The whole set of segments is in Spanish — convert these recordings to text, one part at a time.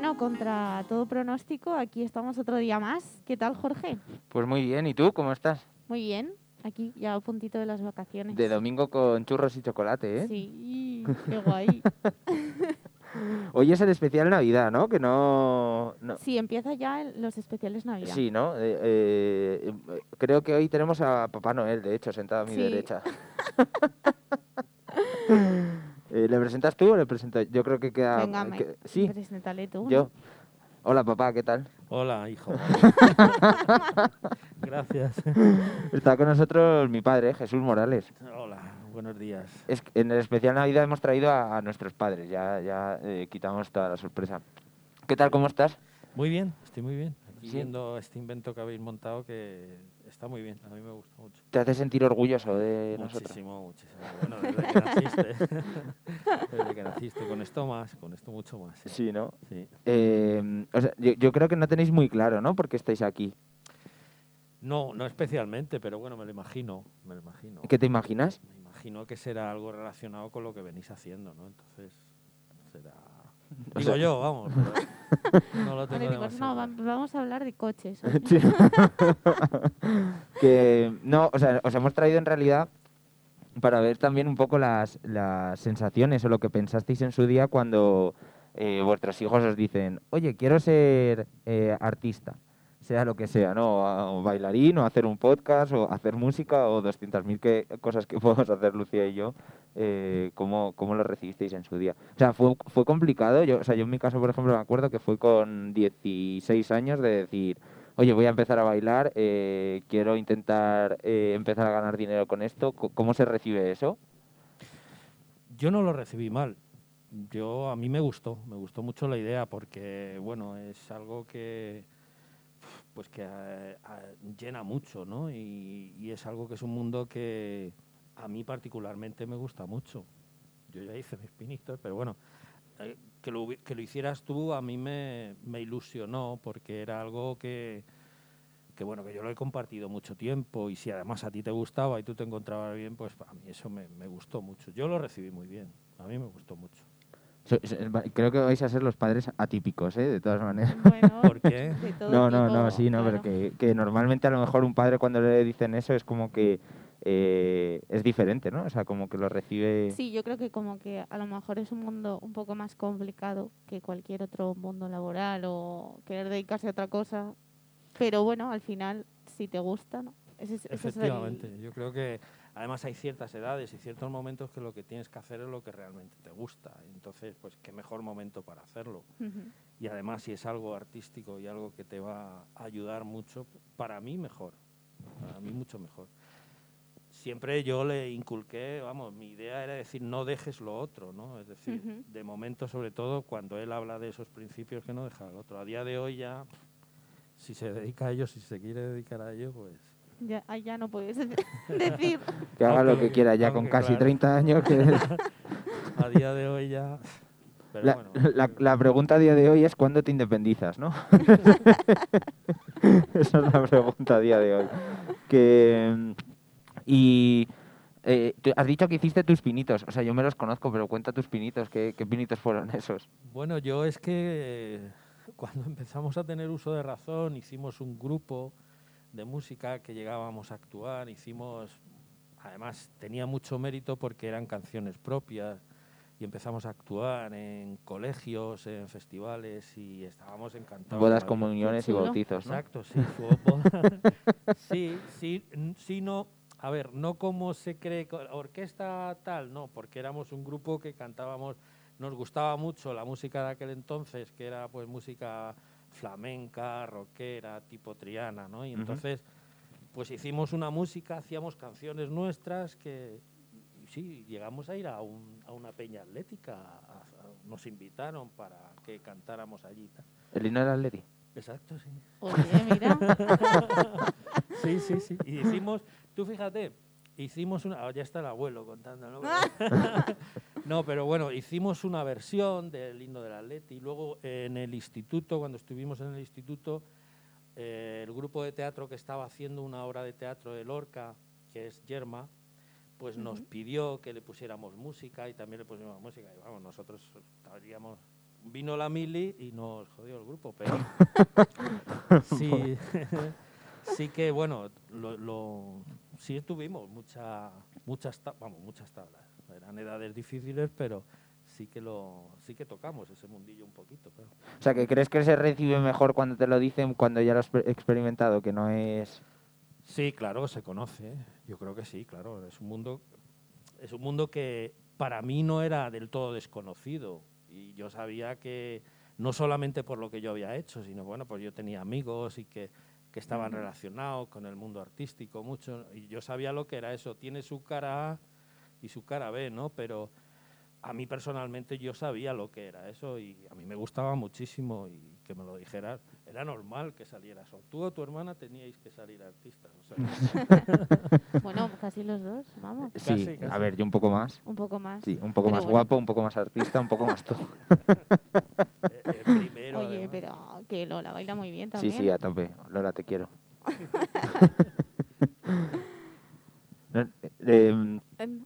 Bueno, contra todo pronóstico, aquí estamos otro día más. ¿Qué tal, Jorge? Pues muy bien, ¿y tú cómo estás? Muy bien, aquí ya a puntito de las vacaciones. De domingo con churros y chocolate, ¿eh? Sí, qué guay. Hoy es el especial Navidad, ¿no? Que no... no- Sí, empieza ya el- los especiales Navidad. Sí, ¿no? Eh, eh, creo que hoy tenemos a Papá Noel, de hecho, sentado a mi Sí. derecha. Eh, ¿Le presentas tú o le presento? Yo creo que queda... Venga, que- sí, preséntale tú. yo. Hola, papá, ¿qué tal? Hola, hijo. Gracias. Está con nosotros mi padre, Jesús Morales. Hola, buenos días. Es en el especial Navidad hemos traído a, a nuestros padres, ya, ya eh, quitamos toda la sorpresa. ¿Qué tal, cómo estás? Muy bien, estoy muy bien. Aquí Sí. viendo este invento que habéis montado que está muy bien, a mí me gusta mucho. ¿Te hace sentir orgulloso de nosotros? Muchísimo, muchísimo. Bueno, desde que naciste. desde que naciste. Con esto más, con esto mucho más. Sí. Sí, ¿no? Sí. Eh, o sea, yo, yo creo que no tenéis muy claro, ¿no? Por qué estáis aquí. No, no especialmente, pero bueno, me lo imagino. Me lo imagino. ¿Qué te imaginas? Me imagino que será algo relacionado con lo que venís haciendo, ¿no? Entonces, será... O Digo sea- yo, vamos. pero No lo Vale, tengo digo, no, vamos a hablar de coches. Sí. que no, o sea, os hemos traído en realidad para ver también un poco las, las sensaciones o lo que pensasteis en su día cuando eh, vuestros hijos os dicen, oye, quiero ser eh, artista, sea lo que sea, ¿no? Bailarín, o hacer un podcast, o hacer música, o 200.000 que, cosas que podemos hacer Lucía y yo. Eh, ¿cómo, ¿Cómo lo recibisteis en su día? O sea, fue, fue complicado. Yo, o sea, yo en mi caso, por ejemplo, me acuerdo que fue con 16 años de decir, oye, voy a empezar a bailar, eh, quiero intentar eh, empezar a ganar dinero con esto. ¿Cómo se recibe eso? Yo no lo recibí mal. Yo a mí me gustó, me gustó mucho la idea porque bueno es algo que pues que eh, llena mucho, ¿no? Y, es algo que es un mundo que a mí particularmente me gusta mucho. Yo ya hice mis pinitos, pero bueno eh, que lo, que lo hicieras tú a mí me, me ilusionó porque era algo que que bueno, que yo lo he compartido mucho tiempo y si además a ti te gustaba y tú te encontrabas bien, pues a mí eso me gustó mucho. Yo lo recibí muy bien, a mí me gustó mucho. Creo que vais a ser los padres atípicos, ¿eh? De todas maneras. Bueno, ¿Por qué? de todo No, no, no, sí, no, pero que, que normalmente a lo mejor un padre cuando le dicen eso es como que eh, es diferente, ¿no? O sea, como que lo recibe... Sí, yo creo que como que a lo mejor es un mundo un poco más complicado que cualquier otro mundo laboral o querer dedicarse a otra cosa. Pero bueno, al final, si te gusta, ¿no? Ese es- ese es el- Efectivamente, yo creo que además hay ciertas edades y ciertos momentos que lo que tienes que hacer es lo que realmente te gusta. Entonces, pues qué mejor momento para hacerlo. Y además si es algo artístico y algo que te va a ayudar mucho, para mí mejor, para mí mucho mejor. Siempre yo le inculqué, vamos, mi idea era decir no dejes lo otro, ¿no? Es decir, de momento sobre todo cuando él habla de esos principios que no deja al otro. A día de hoy ya, si se dedica a ello, si se quiere dedicar a ello, pues Ya, ya no puedes decir. Que haga lo que quiera ya con casi claro. 30 años. Que a día de hoy ya... Pero la, bueno, la- la pregunta a día de hoy es ¿cuándo te independizas, no? Esa es la pregunta a día de hoy. Que, y eh, has dicho que hiciste tus pinitos. O sea, yo me los conozco, pero cuenta tus pinitos. ¿Qué, qué pinitos fueron esos? Bueno, yo es que eh, cuando empezamos a tener uso de razón, hicimos un grupo de música que llegábamos a actuar, hicimos, además tenía mucho mérito porque eran canciones propias y empezamos a actuar en colegios, en festivales y estábamos encantados. Bodas, comuniones y bautizos, ¿no? Exacto, sí. sí, sí, sí, no. A ver, no como se cree, orquesta tal, no, porque éramos un grupo que cantábamos, nos gustaba mucho la música de aquel entonces, que era pues música flamenca, rockera, tipo Triana, ¿no? Y entonces, pues hicimos una música, hacíamos canciones nuestras que, sí, llegamos a ir a, un- a una peña atlética, a- a- nos invitaron para que cantáramos allí. El himno del Atleti. Exacto, sí. Oye, mira. Sí, sí, sí. Y hicimos, tú fíjate, hicimos una. ya está el abuelo contando, ¿no? pero bueno, hicimos una versión del himno del Atleti. Y luego en el instituto, cuando estuvimos en el instituto, eh, el grupo de teatro que estaba haciendo una obra de teatro de Lorca, que es Yerma, pues nos pidió que le pusiéramos música y también le pusiéramos música. Y vamos, nosotros estaríamos vino la mili y nos jodió el grupo, pero sí, sí que, bueno, lo, lo- sí tuvimos mucha, muchas, vamos, muchas tablas. Eran edades difíciles, pero sí que lo, sí que tocamos ese mundillo un poquito, claro. O sea, que crees que se recibe mejor cuando te lo dicen cuando ya lo has pe- experimentado, que no es... Sí, claro, se conoce. ¿eh? Yo creo que sí, claro. Es un mundo, es un mundo que para mí no era del todo desconocido. Y yo sabía que no solamente por lo que yo había hecho, sino bueno, pues yo tenía amigos y que, que estaban relacionados con el mundo artístico mucho. Y yo sabía lo que era eso. Tiene su cara y su cara B, ¿no? Pero a mí personalmente yo sabía lo que era eso y a mí me gustaba muchísimo y que me lo dijeras. Era normal que salieras. O tú o tu hermana teníais que salir artistas. o sea, Bueno, casi los dos, vamos. Sí, Casi, a ver, yo un poco más. Un poco más. Sí, un poco Pero más bueno. guapo, un poco más artista, un poco más todo. el primero, Oye, además. pero que Lola baila muy bien Sí, también. sí, a tope. Lola, te quiero. Eh, em, Eh,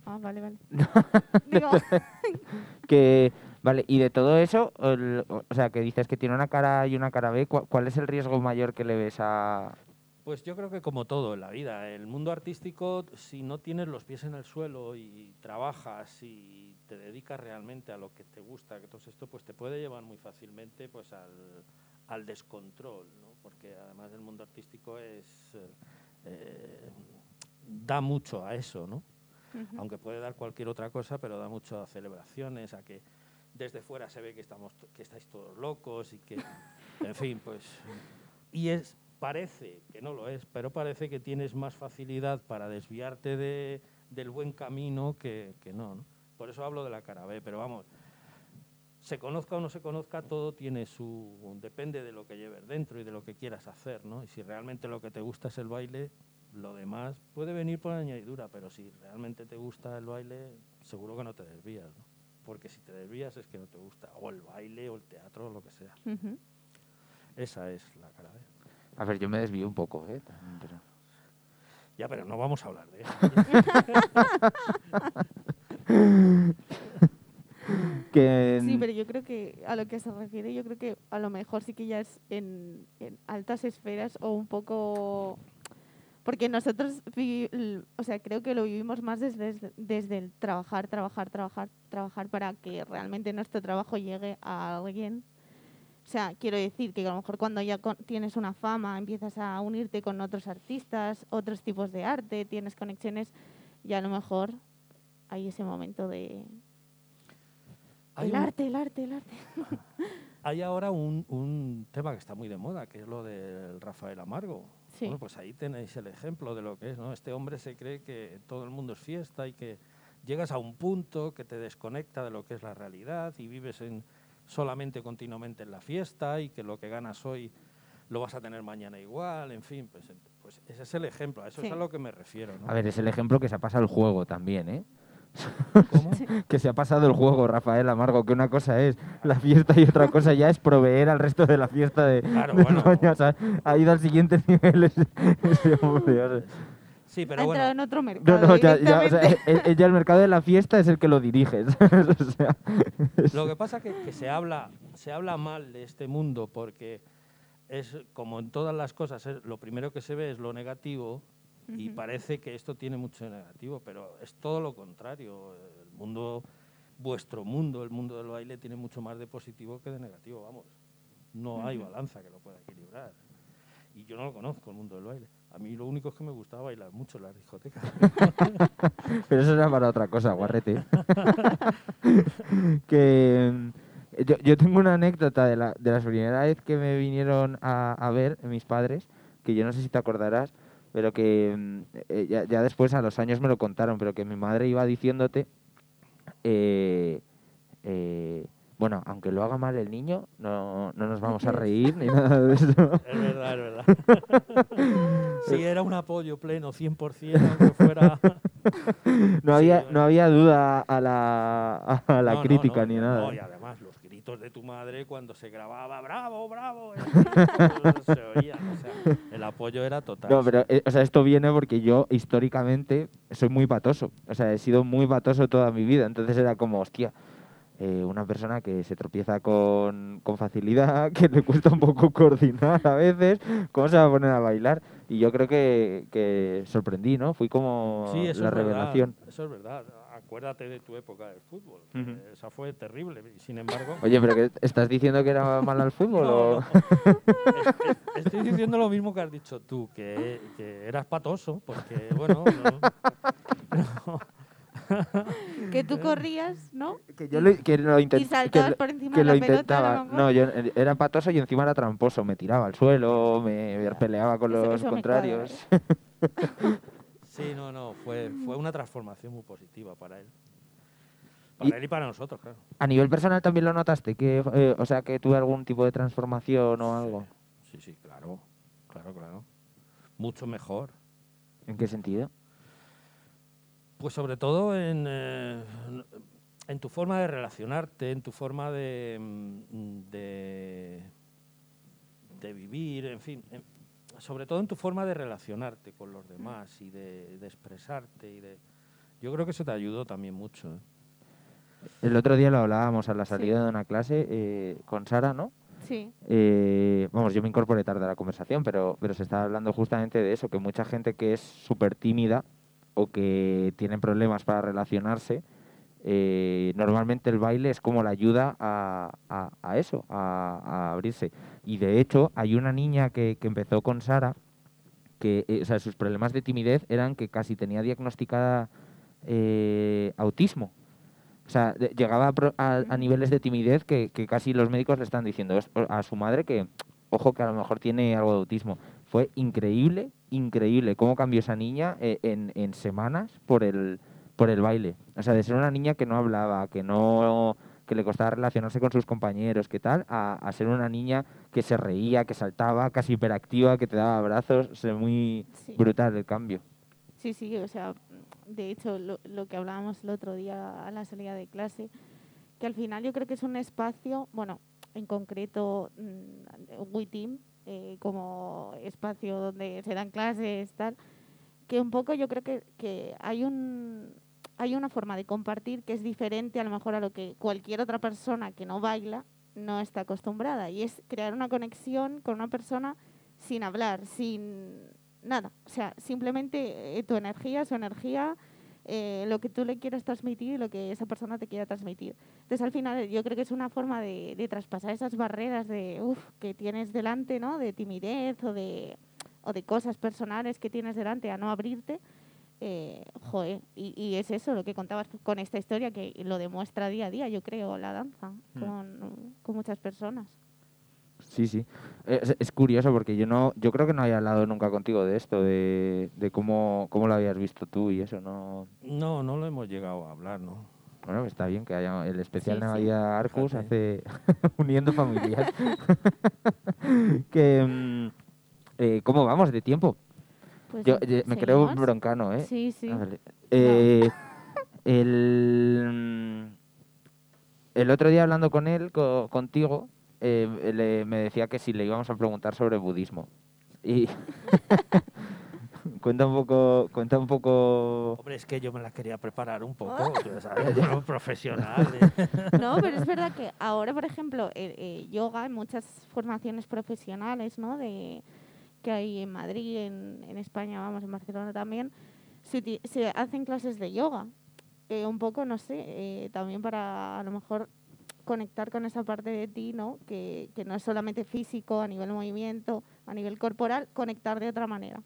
Ah, vale, vale. Digo, que, vale, y de todo eso, el- o sea, que dices que tiene una cara A y una cara B, ¿cuál, cuál es el riesgo mayor que le ves a...? Pues yo creo que como todo en la vida, el mundo artístico, si no tienes los pies en el suelo y trabajas y te dedicas realmente a lo que te gusta, que todo esto, pues te puede llevar muy fácilmente pues al, al descontrol, ¿no? porque además el mundo artístico es eh, eh, da mucho a eso, ¿no? Aunque puede dar cualquier otra cosa, pero da mucho a celebraciones, a que desde fuera se ve que estamos que estáis todos locos y que en fin, pues y es parece que no lo es, pero parece que tienes más facilidad para desviarte de, del buen camino que, que no, no. Por eso hablo de la cara B, pero vamos, se conozca o no se conozca, todo tiene su depende de lo que lleves dentro y de lo que quieras hacer, ¿no? Y si realmente lo que te gusta es el baile, lo demás puede venir por añadidura, pero si realmente te gusta el baile, seguro que no te desvías, ¿no? Porque si te desvías es que no te gusta, o el baile, o el teatro, o lo que sea. Esa es la cara B. A ver, yo me desvío un poco, ¿eh? También, pero- Ya, pero no vamos a hablar de eso. Que, Sí, pero yo creo que a lo que se refiere, yo creo que a lo mejor sí que ya es en, en altas esferas o un poco... Porque nosotros, o sea, creo que lo vivimos más desde, desde el trabajar, trabajar, trabajar, trabajar para que realmente nuestro trabajo llegue a alguien. O sea, quiero decir que a lo mejor cuando ya tienes una fama, empiezas a unirte con otros artistas, otros tipos de arte, tienes conexiones, y a lo mejor hay ese momento de... Hay el un- arte, el arte, el arte. Hay ahora un, un tema que está muy de moda, que es lo del Rafael Amargo. Sí. Bueno, pues ahí tenéis el ejemplo de lo que es, ¿no? Este hombre se cree que todo el mundo es fiesta y que llegas a un punto que te desconecta de lo que es la realidad y vives en, solamente continuamente en la fiesta y que lo que ganas hoy lo vas a tener mañana igual, en fin, pues, pues ese es el ejemplo, a eso Sí. es a lo que me refiero, ¿no? A ver, es el ejemplo que se ha pasado el juego también, ¿eh? ¿Cómo? Que se ha pasado el juego, Rafael Amargo, que una cosa es la fiesta y otra cosa ya es proveer al resto de la fiesta de, Claro, de bueno. España. O sea, ha ido al siguiente nivel ese, ese hombre, o sea. Sí, ha pero entrado bueno, en otro No, mercado. no, ya, ya, o sea, directamente. el, el- ya el mercado de la fiesta es el que lo dirige. O sea, Lo que pasa que, que se habla se habla mal de este mundo porque es como en todas las cosas, es- lo primero que se ve es lo negativo y parece que esto tiene mucho de negativo, pero es todo lo contrario. El mundo, vuestro mundo, el mundo del baile tiene mucho más de positivo que de negativo, vamos. No hay balanza que lo pueda equilibrar. Y yo no lo conozco, el mundo del baile. A mí lo único es que me gustaba bailar mucho en las discotecas. pero eso era para otra cosa, guarrete. que mm, yo, yo tengo una anécdota de la, de la primera vez que me vinieron a, a ver mis padres, que yo no sé si te acordarás, pero que mm, eh, ya, ya después a los años me lo contaron, pero que mi madre iba diciéndote, eh, eh, bueno, aunque lo haga mal el niño, no, no nos vamos a reír ni nada de eso. Es verdad, es verdad. sí, era un apoyo pleno, 100%, aunque fuera... No había, no había duda a la, a la No, crítica no, ni no, nada. no, y además los gritos de tu madre cuando se grababa, bravo, bravo, eso se oía, o sea, el apoyo era total. No, pero eh, o sea, esto viene porque yo históricamente soy muy patoso. O sea, he sido muy patoso toda mi vida. Entonces era como, hostia, eh, una persona que se tropieza con, con facilidad, que le cuesta un poco coordinar a veces, ¿cómo se va a poner a bailar? Y yo creo que, que sorprendí, ¿no? Fui como Sí, la revelación. Verdad, eso es verdad. Acuérdate de tu época del fútbol. Ujú. eh, Esa fue terrible. Y sin embargo. Oye, pero que ¿estás diciendo que era mal al fútbol? No, o- no. Es- es- Estoy diciendo lo mismo que has dicho tú, que, que eras patoso, porque, bueno, no- Que tú corrías, ¿no? Que yo lo, que lo intent- Y saltabas que lo- por encima que de lo la pelota, lo intentaba. mejor. No, yo eh, era patoso y encima era tramposo. Me tiraba al suelo, me peleaba con Eso- los eso contrarios. Sí, no, no, fue, fue una transformación muy positiva para él. Y- Para él y para nosotros, claro. A nivel personal también lo notaste, que, eh, o sea, que tuve algún tipo de transformación o algo. Sí, sí, claro, claro, claro. Mucho mejor. ¿En qué sentido? Pues sobre todo en, eh, en tu forma de relacionarte, en tu forma de, mm, de, de vivir, en fin, en- sobre todo en tu forma de relacionarte con los demás y de, de expresarte. y de Yo creo que eso te ayudó también mucho. ¿eh? El otro día lo hablábamos a la Sí. salida de una clase eh, con Sara, ¿no? Sí, Eh, vamos, yo me incorporé tarde a la conversación, pero, pero se estaba hablando justamente de eso, que mucha gente que es súper tímida o que tiene problemas para relacionarse, eh, normalmente el baile es como la ayuda a, a- a eso, a, a abrirse. Y de hecho, hay una niña que, que empezó con Sara, que eh, o sea, sus problemas de timidez eran que casi tenía diagnosticada eh, autismo. O sea, de- llegaba a, niveles de timidez que, que casi los médicos le están diciendo a su madre que, ojo, que a lo mejor tiene algo de autismo. Fue increíble, increíble cómo cambió esa niña eh, en, en semanas por el, por el baile. O sea, de ser una niña que no hablaba, que no que le costaba relacionarse con sus compañeros, que tal, a, a ser una niña que se reía, que saltaba, casi hiperactiva, que te daba abrazos. O sea, muy sí. brutal el cambio. Sí, sí, o sea, de hecho, lo, lo que hablábamos el otro día a la salida de clase, que al final yo creo que es un espacio, bueno, en concreto mm, WeTeam, eh, como espacio donde se dan clases, tal, que un poco yo creo que, que hay un hay una forma de compartir que es diferente a lo mejor a lo que cualquier otra persona que no baila no está acostumbrada y es crear una conexión con una persona sin hablar, sin nada, o sea, simplemente eh, tu energía, su energía, eh, lo que tú le quieras transmitir y lo que esa persona te quiera transmitir. Entonces, al final, yo creo que es una forma de, de traspasar esas barreras de, uf, que tienes delante, ¿no? De timidez o de, o de cosas personales que tienes delante a no abrirte. Eh, joder, y, y es eso lo que contabas con esta historia que lo demuestra día a día, yo creo, la danza Mm. con, con muchas personas. Sí, sí. Es, es curioso porque yo no, yo creo que no había hablado nunca contigo de esto, de, de cómo, cómo lo habías visto tú y eso, no. No, no lo hemos llegado a hablar, ¿no? Bueno, está bien que haya el especial Sí, de sí. Navidad Arcus hace uniendo familias. que mm, eh, ¿cómo vamos de tiempo? Pues Yo eh, me creo broncano, ¿eh? Sí, sí. Ah, vale. Eh, el, mm, el otro día hablando con él, co- contigo, eh, le- me decía que si le íbamos a preguntar sobre budismo. Y cuenta un poco, cuenta un poco. Hombre, es que yo me la quería preparar un poco, Ah. sabes, yo soy profesional. ¿eh? No, pero es verdad que ahora, por ejemplo, el yoga, en muchas formaciones profesionales, ¿no? De, que hay en Madrid, en, en España, vamos, en Barcelona también, se, se hacen clases de yoga. Eh, un poco, no sé, eh, también para a lo mejor conectar con esa parte de ti, ¿no? Que, que no es solamente físico, a nivel movimiento, a nivel corporal, conectar de otra manera.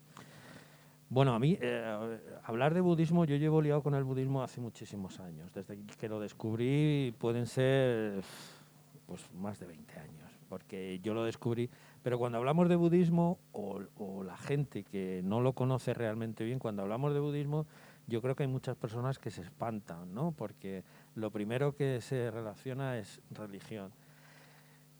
Bueno, a mí, eh, hablar de budismo, yo llevo liado con el budismo hace muchísimos años. Desde que lo descubrí pueden ser pues, más de 20 años, porque yo lo descubrí. Pero cuando hablamos de budismo, o, la gente que no lo conoce realmente bien, cuando hablamos de budismo, yo creo que hay muchas personas que se espantan, ¿no? Porque lo primero que se relaciona es religión.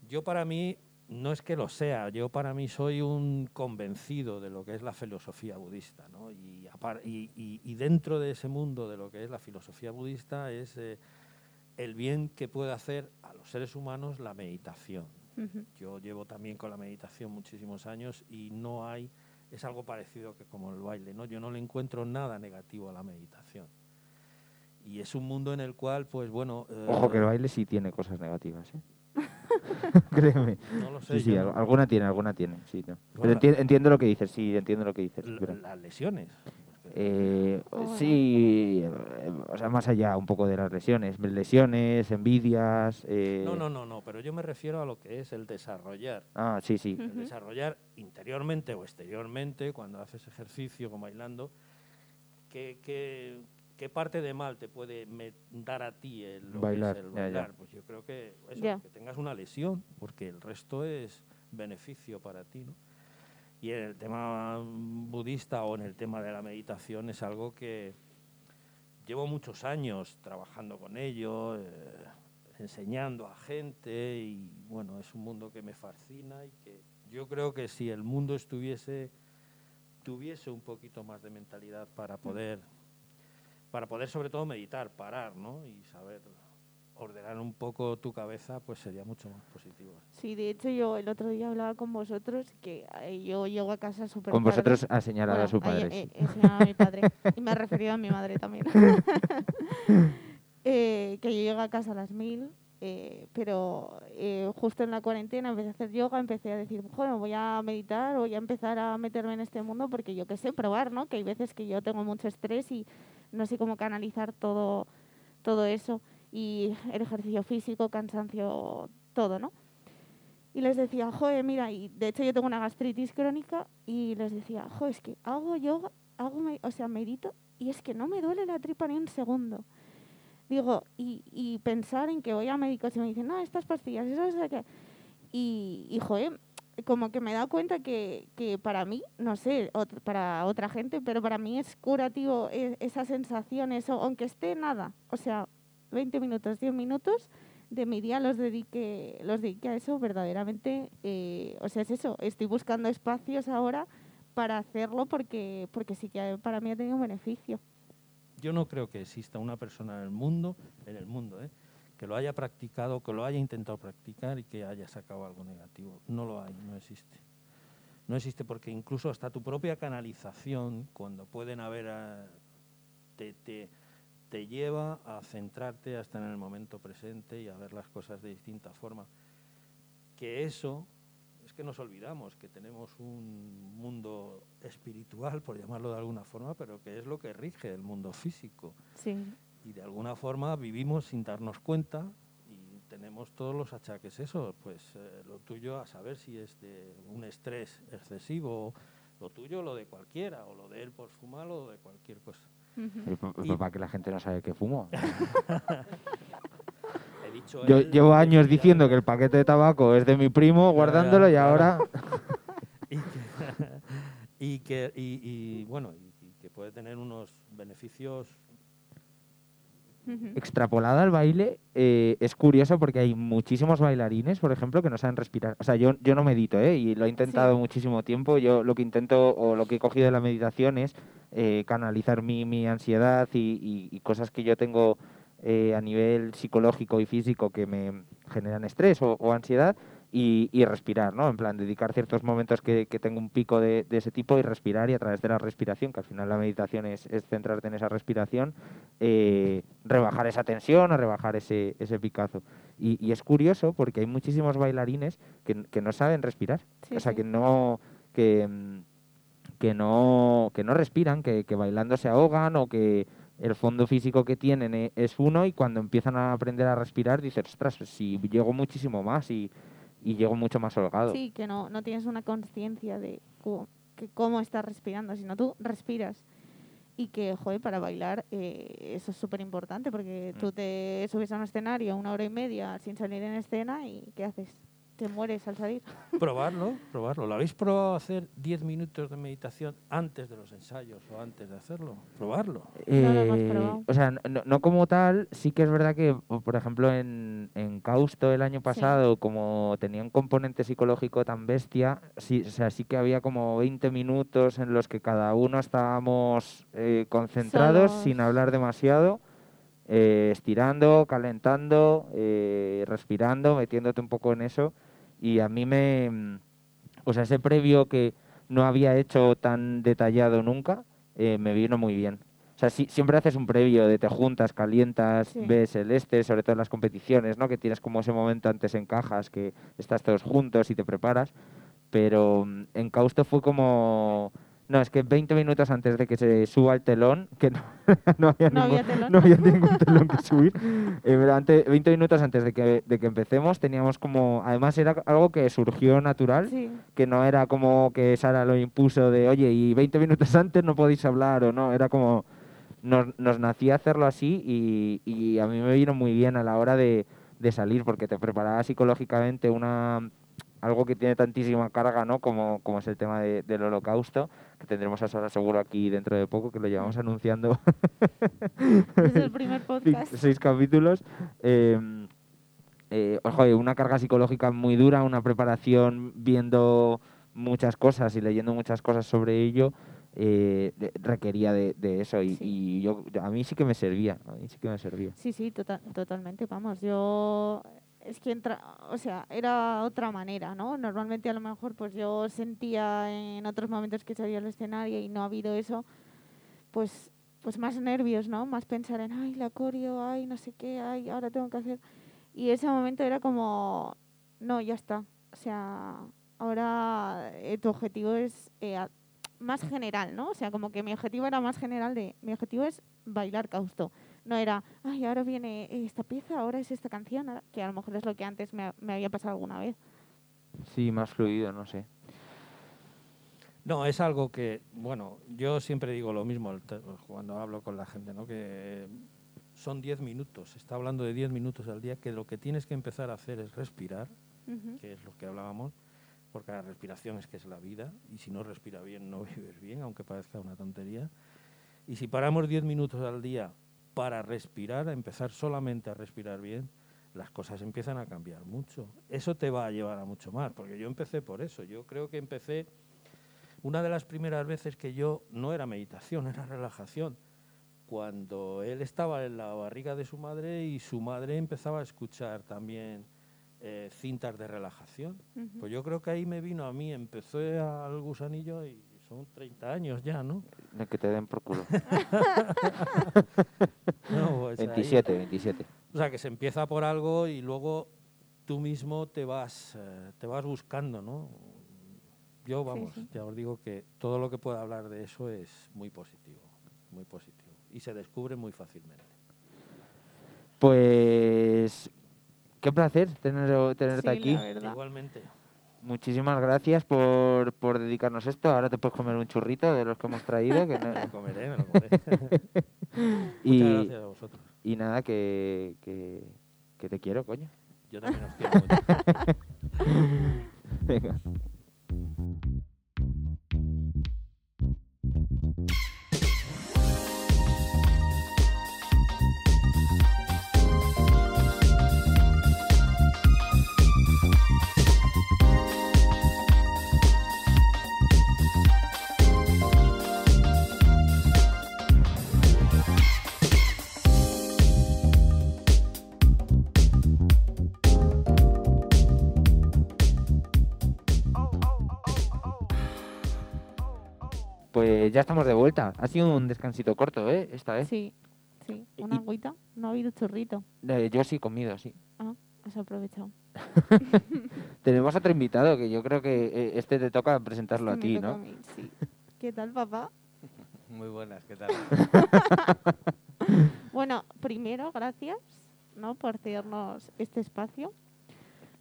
Yo para mí no es que lo sea, yo para mí soy un convencido de lo que es la filosofía budista, ¿no? Y dentro de ese mundo de lo que es la filosofía budista es eh, el bien que puede hacer a los seres humanos la meditación. Yo llevo también con la meditación muchísimos años y no hay, es algo parecido que como el baile, ¿no? Yo no le encuentro nada negativo a la meditación. y es un mundo en el cual, pues bueno... Ojo que el eh, baile sí tiene cosas negativas, ¿eh? Créeme. No lo sé. Sí, sí, no- alguna tiene, alguna tiene, sí. no. Pero enti- entiendo lo que dices, sí, entiendo lo que dices. las lesiones. Eh, sí, eh, o sea, más allá un poco de las lesiones, lesiones, envidias. eh, No, no, no, no, pero yo me refiero a lo que es el desarrollar. Ah, sí, sí. El desarrollar interiormente o exteriormente, cuando haces ejercicio o bailando, ¿qué, qué, qué parte de mal te puede dar a ti el, lo que Bailar, es el ya, ya. bailar? Pues yo creo que eso, Ya. que tengas una lesión, porque el resto es beneficio para ti, ¿no? Y en el tema budista o en el tema de la meditación es algo que llevo muchos años trabajando con ello, eh, enseñando a gente y bueno, es un mundo que me fascina y que yo creo que si el mundo estuviese tuviese un poquito más de mentalidad para poder para poder sobre todo meditar, parar, ¿no? Y saber ordenar un poco tu cabeza, pues sería mucho más positivo. Sí, de hecho yo el otro día hablaba con vosotros que eh, yo llego a casa súper Con tarde. vosotros ha señalado a Bueno, su ahí, padre. sí. he señalado a mi padre y me he referido a mi madre también. Eh, que yo llego a casa a las mil, eh, pero eh, justo en la cuarentena empecé a hacer yoga, empecé a decir, bueno, voy a meditar, voy a empezar a meterme en este mundo porque yo qué sé, probar, ¿no? Que hay veces que yo tengo mucho estrés y no sé cómo canalizar todo, todo eso. Y el ejercicio físico, cansancio, todo, ¿no? Y les decía, joder, mira, y de hecho yo tengo una gastritis crónica y les decía, joder, es que hago yoga, hago, o sea, medito y es que no me duele la tripa ni un segundo. Digo, y, y pensar en que voy a médicos y me dicen, no, estas pastillas, eso es que... Y, y joder, como que me he dado cuenta que, que para mí, no sé, ot- para otra gente, pero para mí es curativo e- esa sensación, eso, aunque esté nada, o sea, 20 minutos, 10 minutos de mi día los dedique, los dedique a eso verdaderamente, eh, o sea, es eso, estoy buscando espacios ahora para hacerlo porque, porque sí que para mí ha tenido un beneficio. Yo no creo que exista una persona en el mundo, en el mundo, ¿eh? que lo haya practicado, que lo haya intentado practicar y que haya sacado algo negativo. No lo hay, no existe. No existe porque incluso hasta tu propia canalización, cuando pueden haber, ah, te, te, te lleva a centrarte hasta en el momento presente y a ver las cosas de distinta forma. Que eso es que nos olvidamos que tenemos un mundo espiritual, por llamarlo de alguna forma, pero que es lo que rige el mundo físico. Sí. Y de alguna forma vivimos sin darnos cuenta y tenemos todos los achaques. Eso, pues eh, lo tuyo a saber si es de un estrés excesivo, lo tuyo, lo de cualquiera, o lo de él por fumar, o de cualquier cosa. Pa- Para que la gente no sabe que fumo. He dicho Yo él, llevo años diciendo que el paquete de tabaco es de mi primo, guardándolo, y claro. ahora... y que, y, que- y- y, bueno y- y que puede tener unos beneficios Extrapolada al baile, eh, es curioso porque hay muchísimos bailarines, por ejemplo, que no saben respirar. O sea, yo, yo no medito, ¿eh? Y lo he intentado Sí. muchísimo tiempo. Yo lo que intento o lo que he cogido de la meditación es eh, canalizar mi, mi ansiedad y, y- y cosas que yo tengo eh, a nivel psicológico y físico que me generan estrés o, o ansiedad y, y respirar, ¿no? En plan, dedicar ciertos momentos que, que tengo un pico de, de ese tipo y respirar y a través de la respiración, que al final la meditación es, es centrarte en esa respiración, eh, rebajar esa tensión o rebajar ese, ese picazo. Y, y es curioso porque hay muchísimos bailarines que, que no saben respirar, Sí, o sea, que no... Que, que no, que no respiran, que, que bailando se ahogan o que el fondo físico que tienen e- es uno y cuando empiezan a aprender a respirar dices, ostras, si llego muchísimo más y, y llego mucho más holgado. Sí, que no, no tienes una conciencia de cómo, que cómo estás respirando, sino tú respiras. Y que, joder, para bailar eh, eso es súper importante porque Mm. tú te subes a un escenario una hora y media sin salir en escena y ¿qué haces? Te mueres al salir. probarlo probarlo lo habéis probado hacer 10 minutos de meditación antes de los ensayos o antes de hacerlo probarlo No lo hemos Eh, probado. o sea, no, no como tal, sí que es verdad que, por ejemplo, en, en Causto el año pasado, como tenía un componente psicológico tan bestia, sí, o sea, sí que había como 20 minutos en los que cada uno estábamos eh, concentrados Solos. sin hablar demasiado, eh, estirando, calentando, eh, respirando, metiéndote un poco en eso. Y a mí me... O sea, ese previo que no había hecho tan detallado nunca, eh, me vino muy bien. O sea, sí- siempre haces un previo de te juntas, calientas, Sí. ves el este, sobre todo en las competiciones, ¿no? Que tienes como ese momento antes en cajas, que estás todos juntos y te preparas. Pero mm, en Causto fue como... No, es que 20 minutos antes de que se suba el telón, que no, no había, No ningún, había telón. no había ningún telón que subir, eh, pero ante- 20 minutos antes de que, de que empecemos teníamos como... Además era algo que surgió natural, Sí, que no era como que Sara lo impuso de, oye, y 20 minutos antes no podéis hablar o no, era como, nos, nos nacía hacerlo así y, y a mí me vino muy bien a la hora de, de salir porque te preparaba psicológicamente una algo que tiene tantísima carga, ¿no? Como, como es el tema de- del holocausto, que tendremos a Sara seguro aquí dentro de poco, que lo llevamos anunciando desde el primer podcast. seis capítulos. Eh, eh, ojo, eh, una carga psicológica muy dura, una preparación viendo muchas cosas y leyendo muchas cosas sobre ello, eh, de- requería de, de eso y, Sí. y yo, yo- a mí sí que me servía, a mí sí que me servía. Sí, sí, tota- totalmente. Vamos, yo es que entra, o sea, era otra manera, ¿no? Normalmente a lo mejor pues yo sentía en otros momentos que salía al escenario y no ha habido eso, pues pues más nervios, ¿no? Más pensar en, ay, la coreo, ay, no sé qué, ay, ahora tengo que hacer. Y ese momento era como, no, ya está. O sea, ahora eh, tu objetivo es eh, más general, ¿no? O sea, como que mi objetivo era más general de, mi objetivo es bailar causto. No era, ay, ahora viene esta pieza, ahora es esta canción, ahora-", que a lo mejor es lo que antes me, ha- me había pasado alguna vez. Sí, más fluido, no sé. No, es algo que, bueno, yo siempre digo lo mismo cuando hablo con la gente, ¿no? Que son 10 minutos, se está hablando de 10 minutos al día, que lo que tienes que empezar a hacer es respirar, que es lo que hablábamos, porque la respiración es que es la vida, y si no respira bien, no vives bien, aunque parezca una tontería. Y si paramos 10 minutos al día para respirar, a empezar solamente a respirar bien, las cosas empiezan a cambiar mucho. Eso te va a llevar a mucho más, porque yo empecé por eso. Yo creo que empecé, una de las primeras veces que yo, no era meditación, era relajación, cuando él estaba en la barriga de su madre y su madre empezaba a escuchar también eh, cintas de relajación. Ujú. Pues yo creo que ahí me vino a mí, empecé al gusanillo y son 30 años ya, ¿no? De que te den por culo. No, pues ahí- 27, 27. O sea, que se empieza por algo y luego tú mismo te vas, eh, te vas buscando, ¿no? Yo, vamos, sí. ya os digo que todo lo que pueda hablar de eso es muy positivo, muy positivo. Y se descubre muy fácilmente. Pues qué placer tener, tenerte Sí, aquí. Igualmente. Muchísimas gracias por, por dedicarnos esto. Ahora te puedes comer un churrito de los que hemos traído. que no- Me lo comeré, me lo comeré. y, Muchas gracias a vosotros. y nada, que, que, que te quiero, coño. Yo también os quiero mucho. Venga. Pues ya estamos de vuelta. Ha sido un descansito corto, ¿eh? Esta vez. Sí, sí. Y- Una agüita. No ha habido churrito. Eh, yo sí he comido, sí. Has aprovechado. Tenemos otro invitado que yo creo que eh, este te toca presentarlo a Este me ti, ¿no? mí, sí. ¿Qué tal, papá? Muy buenas, ¿qué tal? Bueno, primero, gracias ¿no? por cedernos este espacio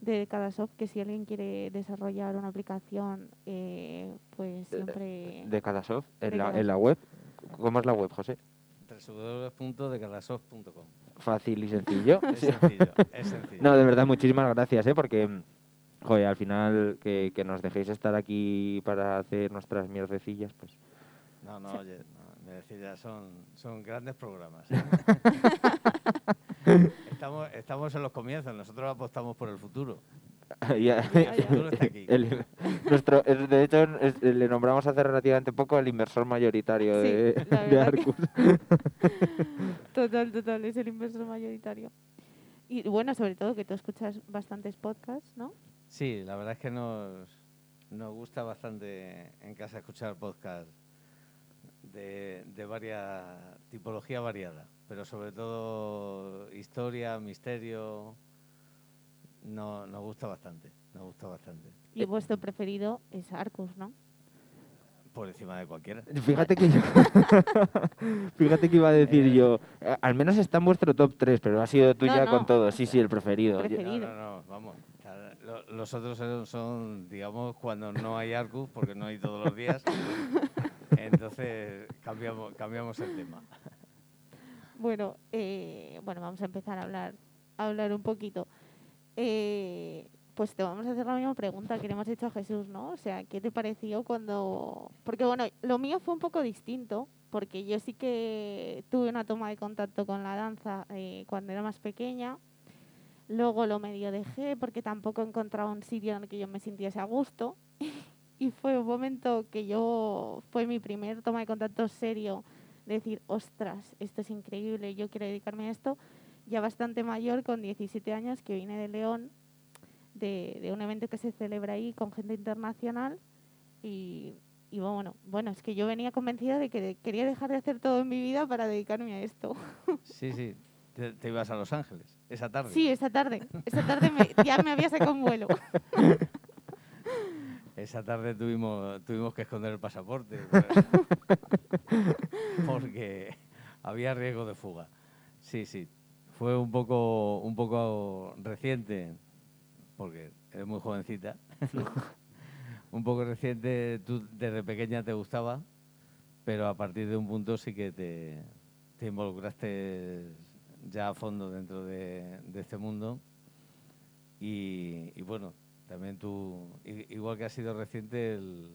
de cada soft, que si alguien quiere desarrollar una aplicación, eh, pues siempre... De Cadasoft, en, De la, Cadasoft. en la web. ¿Cómo es la web, José? www.decadasoft.com Fácil y sencillo. Es Sí. sencillo, es sencillo. No, de verdad, muchísimas gracias, ¿eh? Porque, joder, al final que, que nos dejéis estar aquí para hacer nuestras mierdecillas, pues... No, no, oye, no, ya, son, son grandes programas. ¿eh? estamos, estamos en los comienzos, nosotros apostamos por el futuro. Ya- El futuro está aquí. el- nuestro, es- de hecho, es- le nombramos hace relativamente poco el inversor mayoritario Sí, de, de Arcus. Total, total, es el inversor mayoritario. Y bueno, sobre todo que tú escuchas bastantes podcasts, ¿no? Sí, la verdad es que nos, nos gusta bastante en casa escuchar podcast de, de varias tipología variada, pero sobre todo historia, misterio, no, nos gusta bastante, nos gusta bastante. Y vuestro preferido es Arcus, ¿no? Por encima de cualquiera. Fíjate que yo, fíjate que iba a decir yo, eh, al menos está en vuestro top 3, pero ha sido tú No, con todo. Sí, sí, el preferido. El preferido. No, no, no, vamos. Lo- Los otros son, son, digamos, cuando no hay Arcus, porque no hay todos los días. Entonces cambiamos, cambiamos el tema. Bueno, eh, bueno, vamos a empezar a hablar, a hablar un poquito. Eh, pues te vamos a hacer la misma pregunta que le hemos hecho a Jesús, ¿no? O sea, ¿qué te pareció cuando...? Porque bueno, lo mío fue un poco distinto, porque yo sí que tuve una toma de contacto con la danza eh, cuando era más pequeña. Luego lo medio dejé porque tampoco encontraba un sitio en el que yo me sintiese a gusto. y fue un momento que yo... Fue mi primer toma de contacto serio decir, ostras, esto es increíble, yo quiero dedicarme a esto, ya bastante mayor, con 17 años, que vine de León, de, de un evento que se celebra ahí con gente internacional, y, y bueno, bueno, es que yo venía convencida de que quería dejar de hacer todo en mi vida para dedicarme a esto. Sí, sí. Te, te ibas a Los Ángeles esa tarde. Sí, esa tarde, esa tarde me- ya me había sacado un vuelo. Esa tarde tuvimos, tuvimos que esconder el pasaporte pues, porque había riesgo de fuga. Sí, sí. Fue un poco, un poco reciente, porque eres muy jovencita. un poco reciente, tú desde pequeña te gustaba, pero a partir de un punto sí que te, te involucraste ya a fondo dentro de, de este mundo. Y, y bueno, también tú, igual que ha sido reciente, el-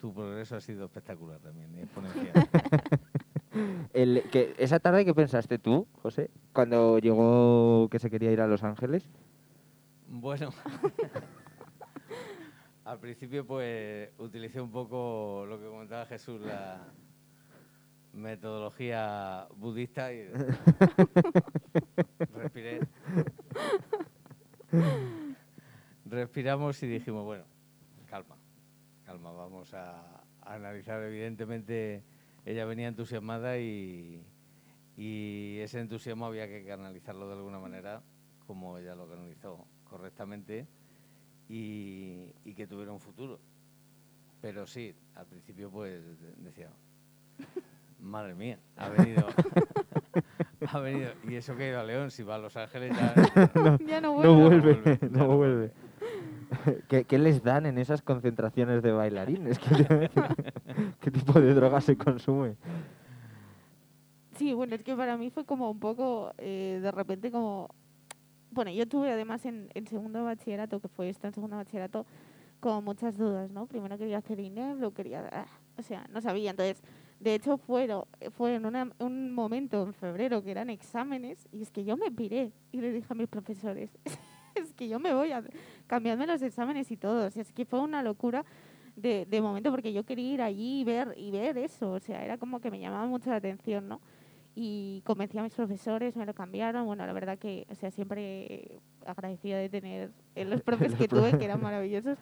tu progreso ha sido espectacular también, y exponencial. El, que, ¿Esa tarde qué pensaste tú, José, cuando llegó que se quería ir a Los Ángeles? bueno, al principio pues utilicé un poco lo que comentaba Jesús, la metodología budista y respiré. Respiramos y dijimos, bueno, calma, calma, vamos a, a analizar. Evidentemente, ella venía entusiasmada y, y ese entusiasmo había que canalizarlo de alguna manera, como ella lo canalizó correctamente, y, y que tuviera un futuro. Pero sí, al principio pues de- decía, madre mía, ha venido, ha venido, y eso que ha ido a León, si va a Los Ángeles ya... ya no No vuelvo. vuelve, vuelve, ya no no vuelve. ¿Qué, qué les dan en esas concentraciones de bailarines? ¿Qué, qué tipo de droga se consume? Sí, bueno, es que para mí fue como un poco, eh, de repente como... Bueno, yo tuve además en, en segundo de bachillerato, que fue esto en segundo de bachillerato, como muchas dudas, ¿no? Primero quería hacer INEF, luego quería... ah, o sea, no sabía. Entonces, de hecho, fueron, fue en una- un momento en febrero que eran exámenes y es que yo me piré y le dije a mis profesores, es que yo me voy a cambiarme los exámenes y todo. O sea, es que fue una locura de, de momento porque yo quería ir allí y ver, y ver eso. O sea, era como que me llamaba mucho la atención, ¿no? y convencí a mis profesores, me lo cambiaron. Bueno, la verdad que, o sea, siempre agradecida de tener eh, los profes que tuve, que eran maravillosos.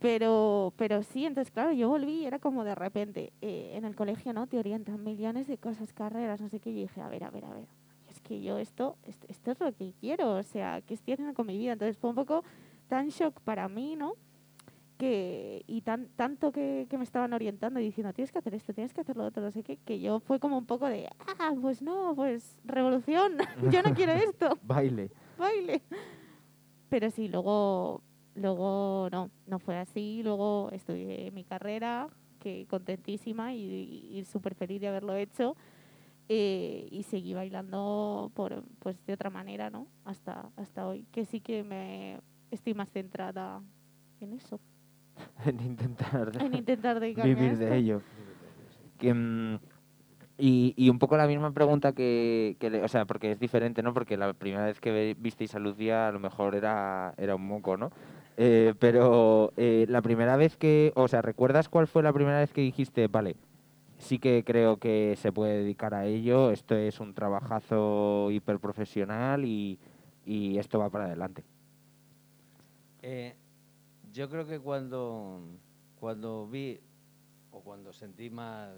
Pero, pero sí, entonces, claro, yo volví y era como de repente, eh, en el colegio, ¿no? Te orientan millones de cosas, carreras, no sé qué. Y dije, a ver, a ver, a ver. Es que yo esto, esto, esto es lo que quiero, o sea, ¿qué estoy haciendo con mi vida? Entonces fue un poco tan shock para mí, ¿no? que y tan tanto que, que me estaban orientando y diciendo tienes que hacer esto, tienes que hacer lo otro, no sé qué, que yo fue como un poco de, ah, pues no, pues revolución, yo no quiero esto, Baile. baile. Pero sí, luego, luego no, no fue así, luego estudié mi carrera, que contentísima y, y súper feliz de haberlo hecho. eh, y seguí bailando por, pues de otra manera, ¿no? Hasta, hasta hoy, que sí que me estoy más centrada en eso En intentar en intentar vivir de ello. Que, mm, y, y un poco la misma pregunta que, que le- o sea, porque es diferente, ¿no? Porque la primera vez que visteis a Lucía a lo mejor era, era un moco, ¿no? Eh, pero eh, la primera vez que, o sea, ¿recuerdas cuál fue la primera vez que dijiste, vale, sí que creo que se puede dedicar a ello, esto es un trabajazo hiperprofesional y, y esto va para adelante? Eh, yo creo que cuando, cuando vi o cuando sentí más,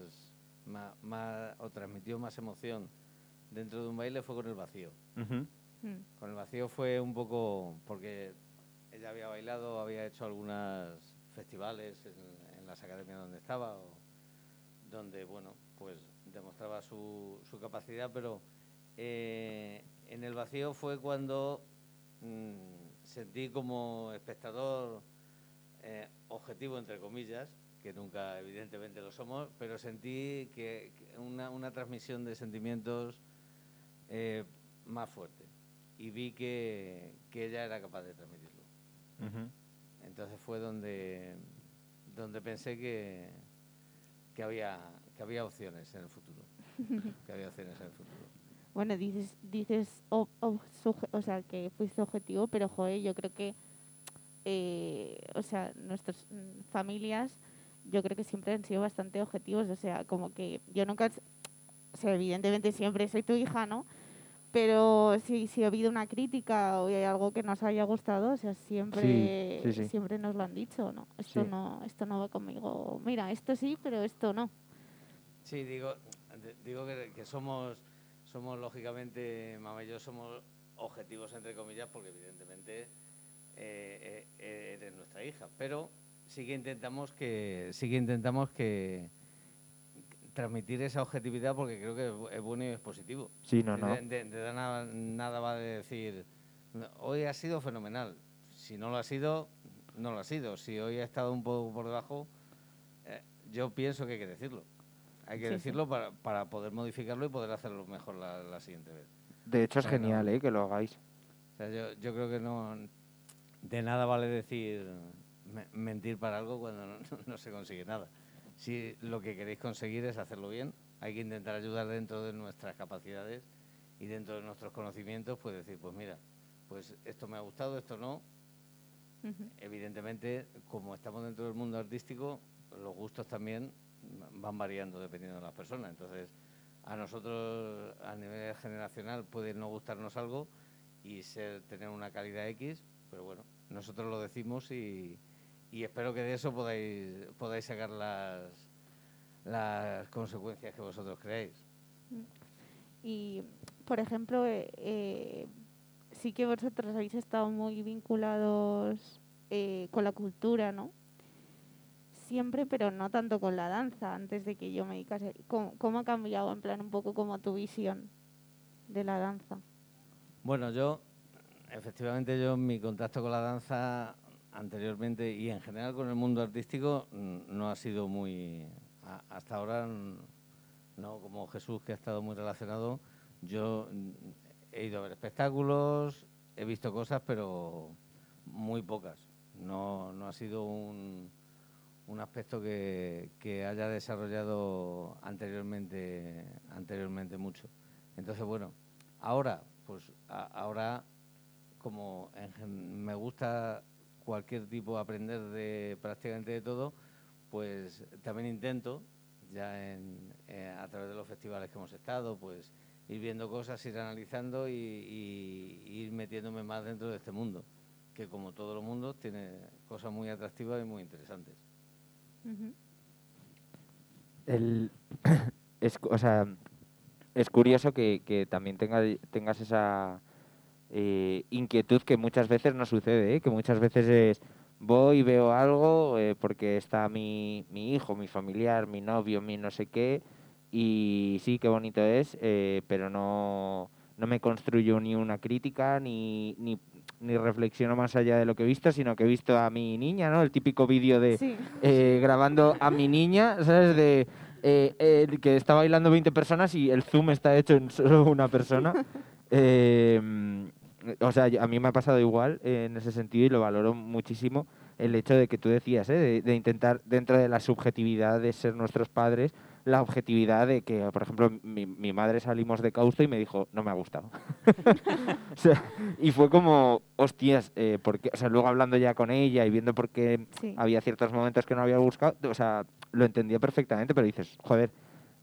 ma- o transmitió más emoción dentro de un baile fue con el vacío. Mm. Con el vacío fue un poco porque ella había bailado, había hecho algunos festivales en, las academias donde estaba, donde, bueno, pues demostraba su, capacidad, pero eh, en el vacío fue cuando mm, sentí como espectador eh, objetivo, entre comillas, que nunca evidentemente lo somos, pero sentí que, una, transmisión de sentimientos eh, más fuerte. Y vi que, ella era capaz de transmitirlo. Ujú. Entonces fue donde, donde pensé que, que, había, que había opciones en el futuro. que había opciones en el futuro. Bueno, dices, dices o, o suje- o sea, que fuiste objetivo, pero joder, yo creo que, eh, o sea, nuestras mm, familias, yo creo que siempre han sido bastante objetivos, o sea, como que yo nunca, o sea, evidentemente siempre soy tu hija, ¿no? Pero si, si ha habido una crítica o hay algo que nos haya gustado, o sea, siempre, sí, sí. siempre nos lo han dicho, ¿no? Esto Sí. no, esto no va conmigo. Mira, esto sí, pero esto no. Sí, digo, digo que, que somos, somos lógicamente, mamá y yo somos objetivos entre comillas porque evidentemente eh, eh, eres nuestra hija, pero sí que intentamos que, sí que intentamos que transmitir esa objetividad porque creo que es bu- es bueno y es positivo. Sí, no, no. De, de- de nada, nada va de decir, "No, hoy ha sido fenomenal. Si no lo ha sido, no lo ha sido. Si hoy ha estado un poco por debajo, eh, yo pienso que hay que decirlo. Hay que Sí, sí. decirlo para, para poder modificarlo y poder hacerlo mejor la, la siguiente vez. De hecho es Pero- genial, ¿eh? Que lo hagáis. O sea, yo, yo creo que no de nada vale decir me- mentir para algo cuando no, no se consigue nada. Si lo que queréis conseguir es hacerlo bien, hay que intentar ayudar dentro de nuestras capacidades y dentro de nuestros conocimientos, pues decir, pues mira, pues esto me ha gustado, esto no. Evidentemente, como estamos dentro del mundo artístico, los gustos también van variando dependiendo de las personas. Entonces, a nosotros a nivel generacional puede no gustarnos algo y ser tener una calidad X, pero bueno, nosotros lo decimos y, y espero que de eso podáis podáis sacar las las consecuencias que vosotros creéis. Y, por ejemplo, eh, eh, sí que vosotros habéis estado muy vinculados eh, con la cultura, ¿no? Siempre, pero no tanto con la danza, antes de que yo me dedicase. ¿Cómo, cómo ha cambiado, en plan, un poco como tu visión de la danza? Bueno, yo, efectivamente, yo mi contacto con la danza anteriormente y en general con el mundo artístico mm, no ha sido muy... hasta ahora, no como Jesús, que ha estado muy relacionado, yo mm, he ido a ver espectáculos, he visto cosas, pero muy pocas. No, no ha sido un, un aspecto que, que haya desarrollado anteriormente, anteriormente mucho. Entonces, bueno, ahora, pues ahora, como en me gusta cualquier tipo aprender de prácticamente de todo, pues también intento, ya en, eh, a través de los festivales que hemos estado, pues ir viendo cosas, ir analizando y, y- y ir metiéndome más dentro de este mundo, que como todo el mundo tiene cosas muy atractivas y muy interesantes. El, es, o sea, es curioso que, que también tenga, tengas esa eh, inquietud que muchas veces no sucede, ¿eh? que muchas veces es voy y veo algo eh, porque está mi, mi hijo, mi familiar, mi novio, mi no sé qué, y sí, qué bonito es, eh, pero no, no me construyo ni una crítica ni, ni, ni reflexiono más allá de lo que he visto, sino que he visto a mi niña, ¿no? El típico vídeo de Sí, grabando a mi niña, ¿sabes? De eh, eh, que está bailando 20 personas y el zoom está hecho en solo una persona. Eh, o sea, a mí me ha pasado igual en ese sentido y lo valoro muchísimo el hecho de que tú decías, ¿eh? de, de intentar dentro de la subjetividad de ser nuestros padres, la objetividad de que, por ejemplo, mi, mi madre salimos de Causto y me dijo, no me ha gustado. O sea, y fue como, hostias, eh, porque, o sea, luego hablando ya con ella y viendo por qué sí. había ciertos momentos que no había buscado, o sea, lo entendía perfectamente, pero dices, joder,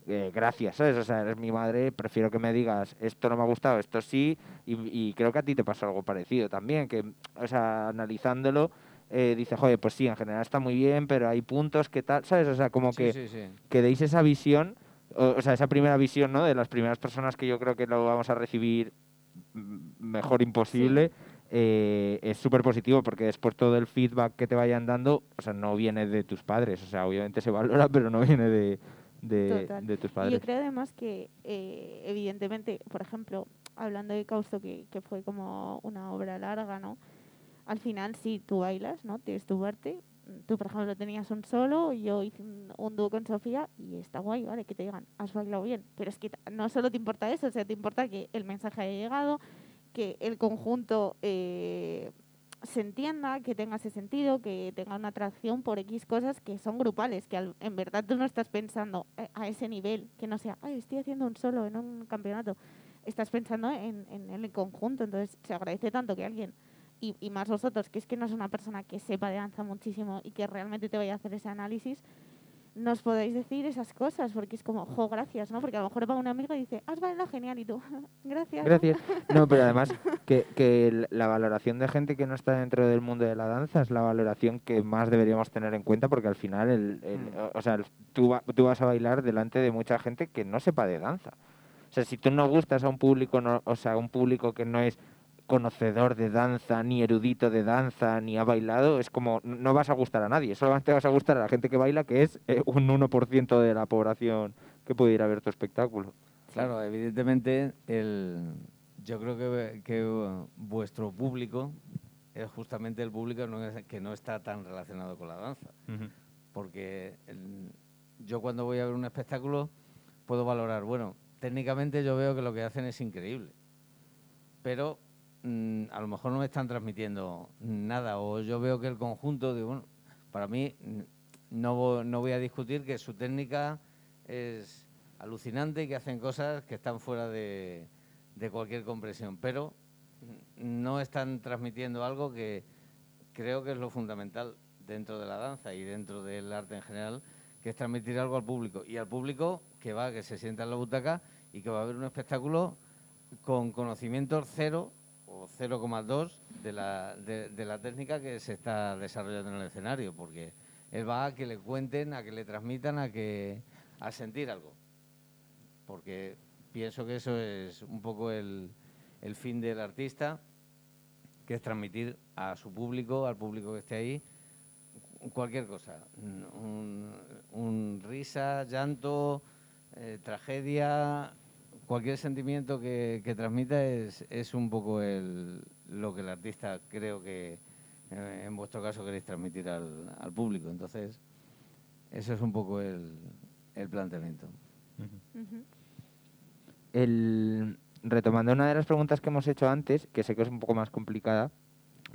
eh, gracias, ¿sabes? O sea, eres mi madre, prefiero que me digas, esto no me ha gustado, esto sí, y, y creo que a ti te pasó algo parecido también, que, o sea, analizándolo, eh, dice, joder, pues sí, en general está muy bien, pero hay puntos que tal, ¿sabes? O sea, como Sí, que, sí, sí. que deis esa visión o, o sea, esa primera visión, ¿no? De las primeras personas que yo creo que lo vamos a recibir mejor imposible. eh, es súper positivo porque después todo el feedback que te vayan dando, o sea, no viene de tus padres, o sea, obviamente se valora, pero no viene de, de, de tus Y padres. yo creo además que, eh, evidentemente, por ejemplo, hablando de Causto, que, que fue como una obra larga, ¿no? Al final, sí, tú bailas, ¿no? Tienes tu parte. Tú, por ejemplo, tenías un solo, yo hice un, un dúo con Sofía y está guay, ¿vale? Que te digan, has bailado bien. Pero es que no solo te importa eso, o sea, te importa que el mensaje haya llegado, que el conjunto eh, se entienda, que tenga ese sentido, que tenga una atracción por X cosas que son grupales, que al- en verdad tú no estás pensando eh, a ese nivel, que no sea, ay, estoy haciendo un solo en un campeonato. Estás pensando en, en el conjunto, entonces se agradece tanto que alguien, y, y más vosotros, que es que no es una persona que sepa de danza muchísimo y que realmente te vaya a hacer ese análisis, nos podáis decir esas cosas, porque es como, jo, gracias, ¿no? Porque a lo mejor va un amigo y dice, has bailado genial, y tú, gracias. ¿no?". Gracias. No, pero además que, que la valoración de gente que no está dentro del mundo de la danza es la valoración que más deberíamos tener en cuenta porque al final, el, el- Mm. o- o sea, el- tú, va- tú vas a bailar delante de mucha gente que no sepa de danza. O sea, si tú no gustas a un público, no, o sea, un público que no es conocedor de danza, ni erudito de danza, ni ha bailado, es como, no vas a gustar a nadie, solamente vas a gustar a la gente que baila, que es eh, un 1% de la población que puede ir a ver tu espectáculo. Claro, evidentemente, el, yo creo que, que, uh, vuestro público es justamente el público no es- que no está tan relacionado con la danza. Porque el- yo cuando voy a ver un espectáculo puedo valorar, bueno, técnicamente yo veo que lo que hacen es increíble, pero mm, a lo mejor no me están transmitiendo nada, o yo veo que el conjunto, de, bueno, para mí mm, no, no voy a discutir que su técnica es alucinante y que hacen cosas que están fuera de, de cualquier comprensión, pero no están transmitiendo algo que creo que es lo fundamental dentro de la danza y dentro del arte en general, que es transmitir algo al público. Y al público que va, que se sienta en la butaca y que va a ver un espectáculo con conocimientos cero o 0,2 de la, de, la técnica que se está desarrollando en el escenario, porque él va a que le cuenten, a que le transmitan, a que a sentir algo. Porque pienso que eso es un poco el, el fin del artista, que es transmitir a su público, al público que esté ahí, cualquier cosa. Un, un risa, llanto, eh, tragedia, cualquier sentimiento que, transmita es, es un poco el, lo que el artista creo que eh, en vuestro caso queréis transmitir al, al público. Entonces, eso es un poco el, el planteamiento. El, retomando una de las preguntas que hemos hecho antes, que sé que es un poco más complicada,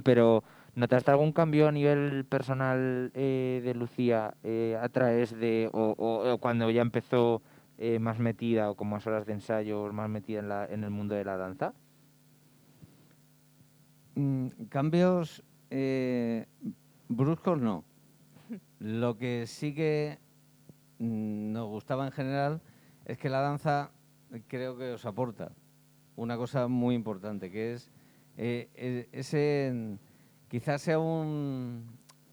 pero ¿notaste algún cambio a nivel personal eh, de Lucía eh, a través de, o- o cuando ya empezó eh, más metida o con más horas de ensayo, más metida en, la, en el mundo de la danza? Mm, cambios eh, bruscos no. Lo que sí que mm, nos gustaba en general es que la danza creo que os aporta una cosa muy importante, que es eh, e- ese quizás sea un,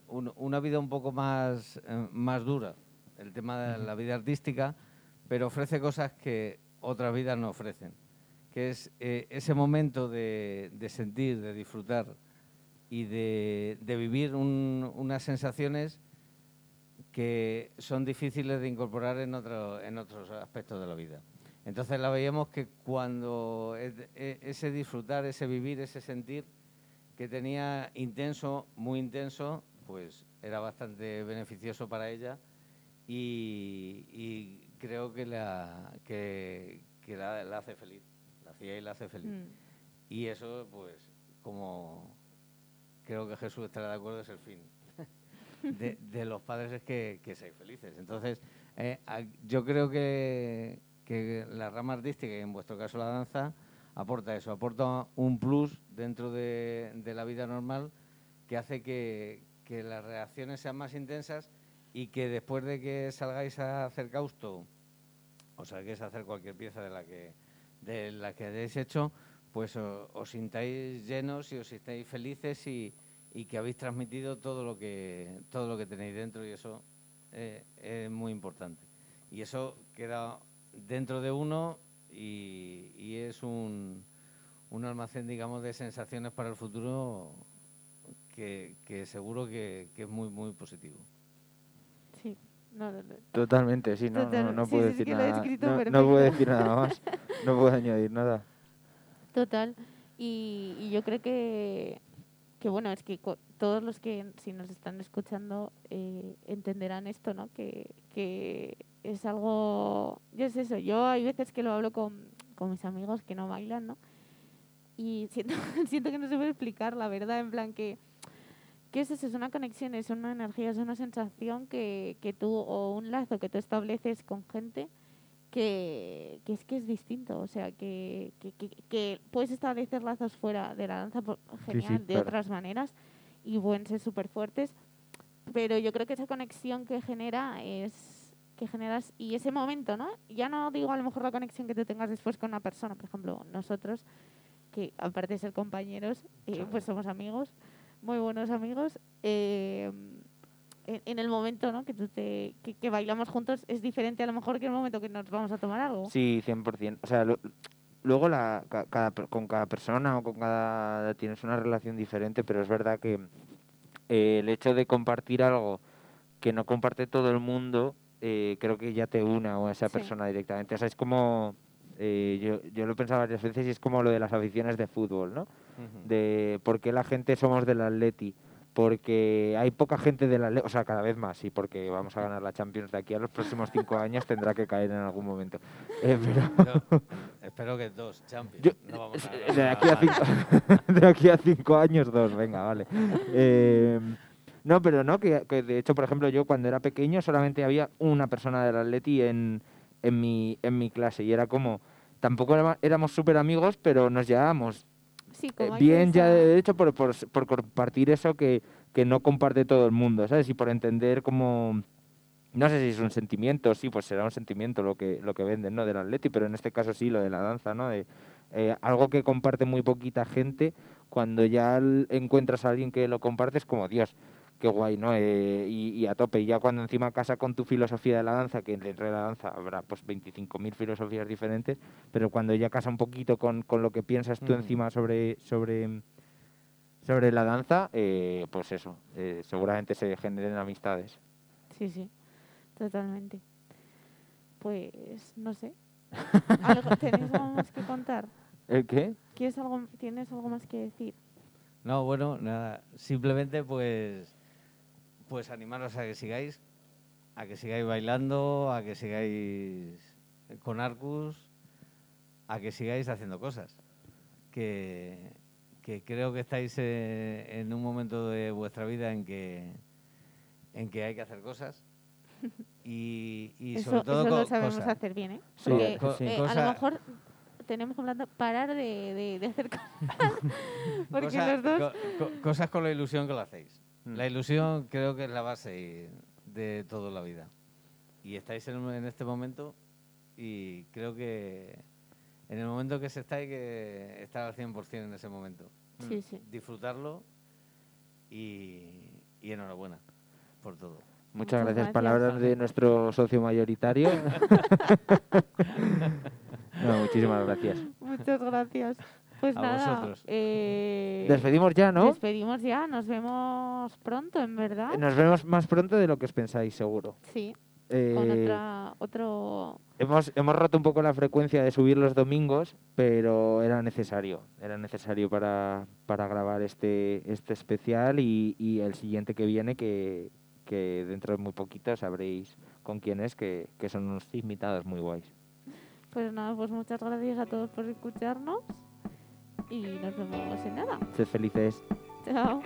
un- una vida un poco más, eh, más dura, el tema de la vida artística, pero ofrece cosas que otras vidas no ofrecen que es eh, ese momento de, de sentir, de disfrutar y de, de vivir un- unas sensaciones que son difíciles de incorporar en, otro- en otros aspectos de la vida. Entonces la veíamos que cuando e- e- ese disfrutar, ese vivir, ese sentir que tenía intenso, muy intenso, pues era bastante beneficioso para ella y, y creo que la, que, que la, la hace feliz, la hacía y la hace feliz. Mm. Y eso, pues, como creo que Jesús estará de acuerdo, es el fin de, de los padres es que, que seáis felices. Entonces, eh, yo creo que, que la rama artística, y en vuestro caso la danza, aporta eso, aporta un plus dentro de, de la vida normal que hace que, que las reacciones sean más intensas y que después de que salgáis a hacer causto o salgáis a hacer cualquier pieza de la que, de la que hayáis hecho, pues os sintáis llenos y os sintáis felices y, que habéis transmitido todo lo que todo lo que tenéis dentro y eso eh, es muy importante. Y eso queda dentro de uno y, es un, un almacén, digamos, de sensaciones para el futuro que, que seguro que, que es muy, muy positivo. Sí. No, no, no. Totalmente, sí, no, no, Total- no sí, puedo sí, decir que lo he nada. No, puedo decir nada más. No puedo añadir nada. Total. Y, y yo creo que, que bueno, es que todos los que si nos están escuchando eh, entenderán esto, ¿no? Que, que es algo, yo es eso, yo hay veces que lo hablo con, con mis amigos que no bailan, ¿no? Y siento, siento que no se puede explicar la verdad, en plan que, que es eso, es una conexión, es una energía, es una sensación que, que tú, o un lazo que tú estableces con gente que, que es que es distinto, o sea, que, que, que, puedes establecer lazos fuera de la danza por- sí, genial, de claro. otras maneras y pueden ser súper fuertes, pero yo creo que esa conexión que genera es que generas y ese momento, ¿no? Ya no digo a lo mejor la conexión que tú tengas después con una persona, por ejemplo, nosotros que aparte de ser compañeros, eh, pues somos amigos, muy buenos amigos. eh, en, en el momento ¿no? que, tú te, que, que bailamos juntos es diferente a lo mejor que el momento que nos vamos a tomar algo. Sí, 100%. O sea, lo- luego la, ca- cada, con cada persona o con cada... tienes una relación diferente, pero es verdad que eh, el hecho de compartir algo que no comparte todo el mundo, eh, creo que ya te una a esa Sí. persona directamente. O sea, es como... eh, yo, yo lo he pensado varias veces y es como lo de las aficiones de fútbol, ¿no? de por qué la gente somos del Atleti, porque hay poca gente del Atleti, o sea, cada vez más, y porque vamos a ganar la Champions de aquí a los próximos cinco años tendrá que caer en algún momento. Eh, pero Yo espero que dos Champions. yo- no vamos a de, aquí a cinco, de aquí a cinco años dos, venga, vale. Eh, no, pero no, que, que de hecho, por ejemplo, yo cuando era pequeño solamente había una persona del Atleti en, en, mi, en mi clase y era como, tampoco éramos- súper amigos, pero nos llevábamos Sí, eh, como bien ya de hecho por, por, compartir eso que, que no comparte todo el mundo, ¿sabes? Y por entender como... No sé si es un sentimiento, sí, pues será un sentimiento lo que, lo que venden, ¿no? Del atleti, pero en este caso sí, lo de la danza, ¿no? De, eh, algo que comparte muy poquita gente, cuando ya encuentras a alguien que lo comparte es como, Dios, qué guay, ¿no? Eh, y, y a tope, y ya cuando encima casa con tu filosofía de la danza, que dentro de la danza habrá pues 25.000 filosofías diferentes, pero cuando ya casa un poquito con, con lo que piensas tú Ujú. encima sobre, sobre, sobre la danza, eh, pues eso, eh, seguramente se generen amistades. Sí, sí, totalmente. Pues no sé. ¿Algo, ¿Tenéis algo más que contar? ¿El qué? ¿Quieres algo, ¿Tienes algo más que decir? No, bueno, nada. Simplemente pues, pues animaros a que sigáis, a que sigáis bailando, a que sigáis con Arcus, a que sigáis haciendo cosas. Que, que creo que estáis eh, en un momento de vuestra vida en que, en que hay que hacer cosas. Y, y eso sobre todo eso lo sabemos cosas. hacer bien, ¿eh? Sí, Porque sí. eh, a lo mejor tenemos que hablar- parar de, de, de hacer cosas. Porque Cosa- los dos... co- co- cosas con la ilusión que lo hacéis. Mm. La ilusión creo que es la base de toda la vida. Y estáis en, en este momento y creo que en el momento que se está hay que estar al 100% en ese momento. Sí, sí. Disfrutarlo y, y enhorabuena por todo. Muchas Muchas gracias. gracias. Palabras de nuestro socio mayoritario. no, muchísimas gracias. Muchas gracias. Pues A nada, vosotros. eh, Despedimos ya, ¿no? despedimos ya. Nos vemos pronto, en verdad. Nos vemos más pronto de lo que os pensáis, seguro. Sí, Eh, con otra, otro... hemos, hemos roto un poco la frecuencia de subir los domingos, pero era necesario. Era necesario para, para grabar este, este especial y, y el siguiente que viene, que, que dentro de muy poquito sabréis con quién es, que, que son unos invitados muy guays. Pues nada, pues muchas gracias a todos por escucharnos y nos vemos en nada. Sed felices. Chao.